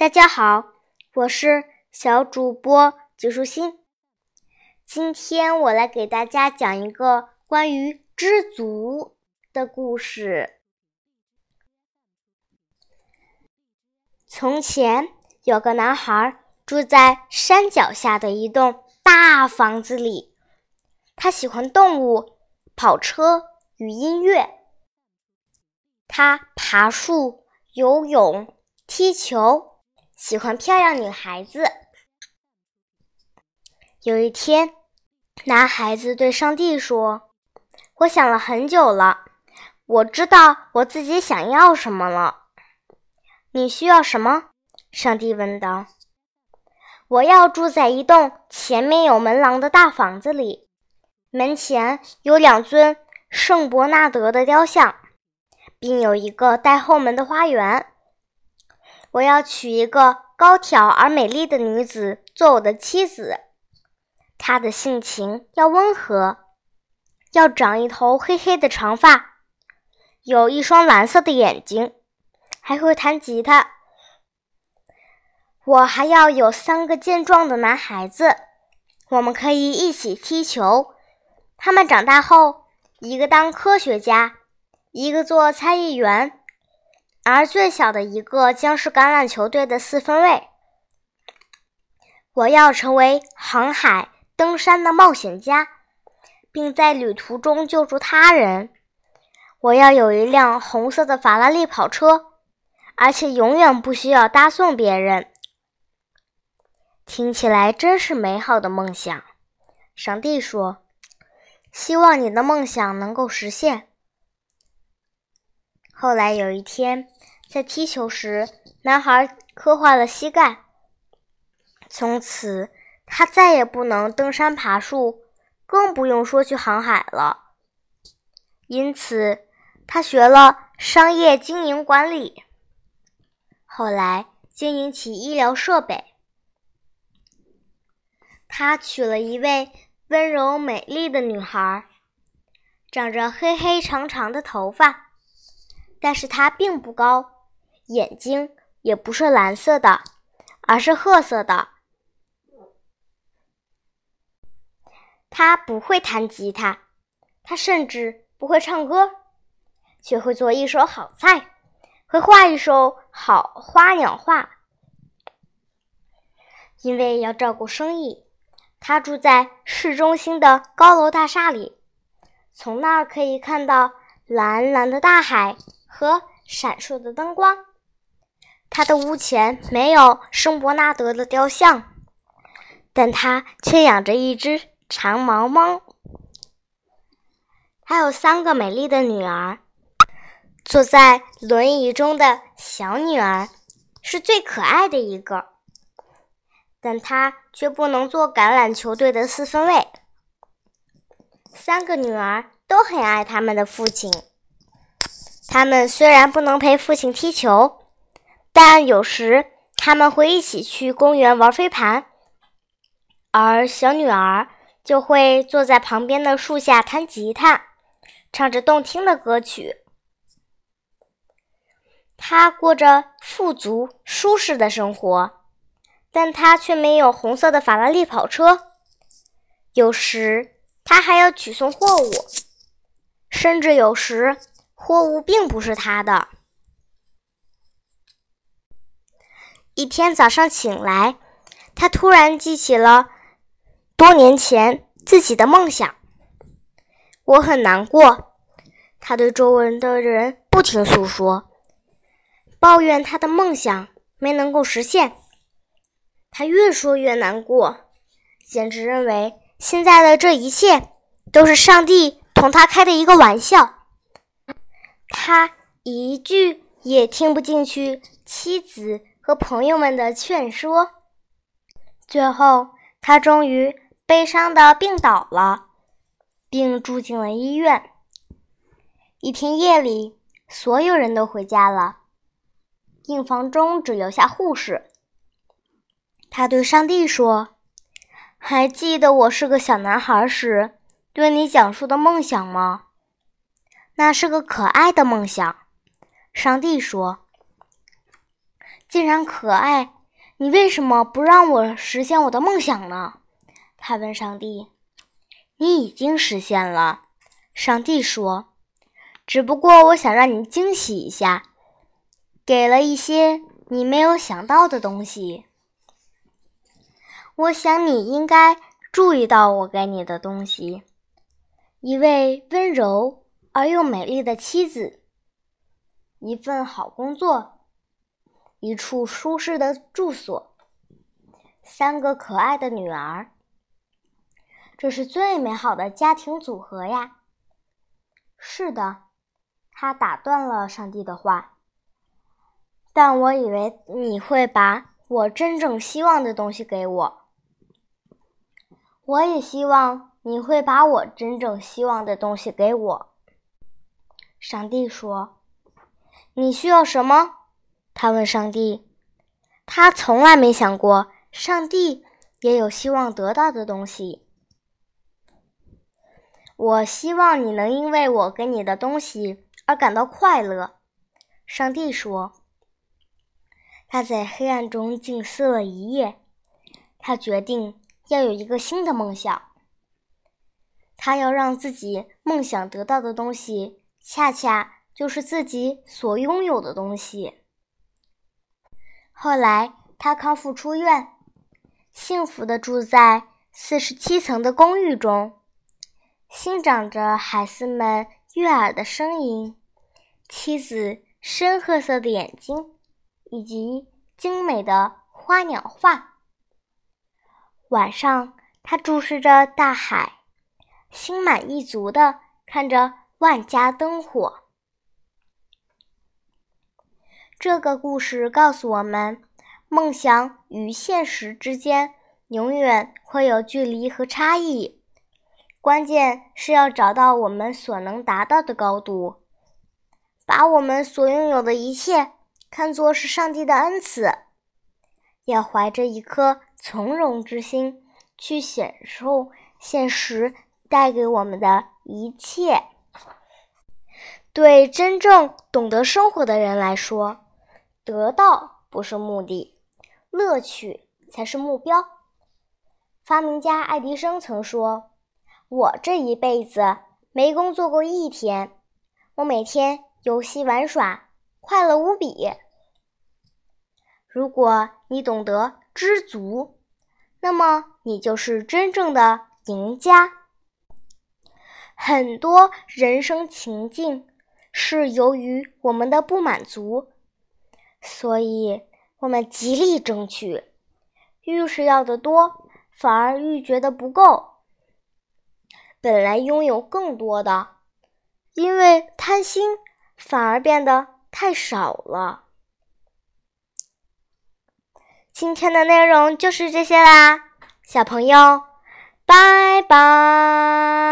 大家好，我是小主播吉舒心。今天我来给大家讲一个关于知足的故事。从前有个男孩住在山脚下的一栋大房子里，他喜欢动物、跑车与音乐。他爬树、游泳、踢球。喜欢漂亮女孩子。有一天，男孩子对上帝说：“我想了很久了，我知道我自己想要什么了。你需要什么？”上帝问道。“我要住在一栋前面有门廊的大房子里，门前有两尊圣伯纳德的雕像，并有一个带后门的花园。”我要娶一个高挑而美丽的女子做我的妻子，她的性情要温和，要长一头黑黑的长发，有一双蓝色的眼睛，还会弹吉他。我还要有三个健壮的男孩子，我们可以一起踢球。他们长大后，一个当科学家，一个做参议员。而最小的一个将是橄榄球队的四分卫。我要成为航海、登山的冒险家，并在旅途中救助他人。我要有一辆红色的法拉利跑车，而且永远不需要搭送别人。听起来真是美好的梦想。上帝说：“希望你的梦想能够实现。”后来有一天，在踢球时，男孩磕坏了膝盖。从此，他再也不能登山爬树，更不用说去航海了。因此，他学了商业经营管理，后来经营起医疗设备。他娶了一位温柔美丽的女孩，长着黑黑长长的头发。但是她并不高，眼睛也不是蓝色的，而是褐色的。他不会弹吉他，他甚至不会唱歌，却会做一手好菜，会画一手好花鸟画。因为要照顾生意，他住在市中心的高楼大厦里，从那儿可以看到蓝蓝的大海。和闪烁的灯光，他的屋前没有圣伯纳德的雕像，但他却养着一只长毛猫。还有三个美丽的女儿，坐在轮椅中的小女儿是最可爱的一个，但她却不能做橄榄球队的四分卫。三个女儿都很爱他们的父亲。他们虽然不能陪父亲踢球，但有时他们会一起去公园玩飞盘，而小女儿就会坐在旁边的树下弹吉他，唱着动听的歌曲。她过着富足舒适的生活，但她却没有红色的法拉利跑车。有时她还要取送货物，甚至有时。货物并不是他的。一天早上醒来，他突然记起了多年前自己的梦想。我很难过，他对周围的人不停诉说，抱怨他的梦想没能够实现。他越说越难过，简直认为现在的这一切都是上帝同他开的一个玩笑。他一句也听不进去妻子和朋友们的劝说，最后他终于悲伤的病倒了，并住进了医院。一天夜里，所有人都回家了，病房中只留下护士。他对上帝说：“还记得我是个小男孩时对你讲述的梦想吗？”那是个可爱的梦想，上帝说：“竟然可爱，你为什么不让我实现我的梦想呢？他问上帝。你已经实现了，上帝说。只不过我想让你惊喜一下，给了一些你没有想到的东西。我想你应该注意到我给你的东西：一位温柔而又美丽的妻子，一份好工作，一处舒适的住所，三个可爱的女儿。这是最美好的家庭组合呀！是的，他打断了上帝的话。但我以为你会把我真正希望的东西给我。我也希望你会把我真正希望的东西给我。上帝说：“你需要什么？”他问上帝。他从来没想过，上帝也有希望得到的东西。我希望你能因为我给你的东西而感到快乐，上帝说。他在黑暗中静思了一夜，他决定要有一个新的梦想。他要让自己梦想得到的东西，恰恰就是自己所拥有的东西。后来，他康复出院，幸福的住在四十七层的公寓中。欣赏着孩子们悦耳的声音，妻子深褐色的眼睛，以及精美的花鸟画。晚上，他注视着大海，心满意足地看着万家灯火。这个故事告诉我们，梦想与现实之间永远会有距离和差异。关键是要找到我们所能达到的高度，把我们所拥有的一切看作是上帝的恩赐，要怀着一颗从容之心去享受现实带给我们的一切。对真正懂得生活的人来说，得到不是目的，乐趣才是目标。发明家爱迪生曾说。我这一辈子没工作过一天，我每天游戏玩耍，快乐无比。如果你懂得知足，那么你就是真正的赢家。很多人生情境是由于我们的不满足，所以我们极力争取，愈是要的多，反而愈觉得不够。本来拥有更多的，因为贪心，反而变得太少了。今天的内容就是这些啦，小朋友，拜拜。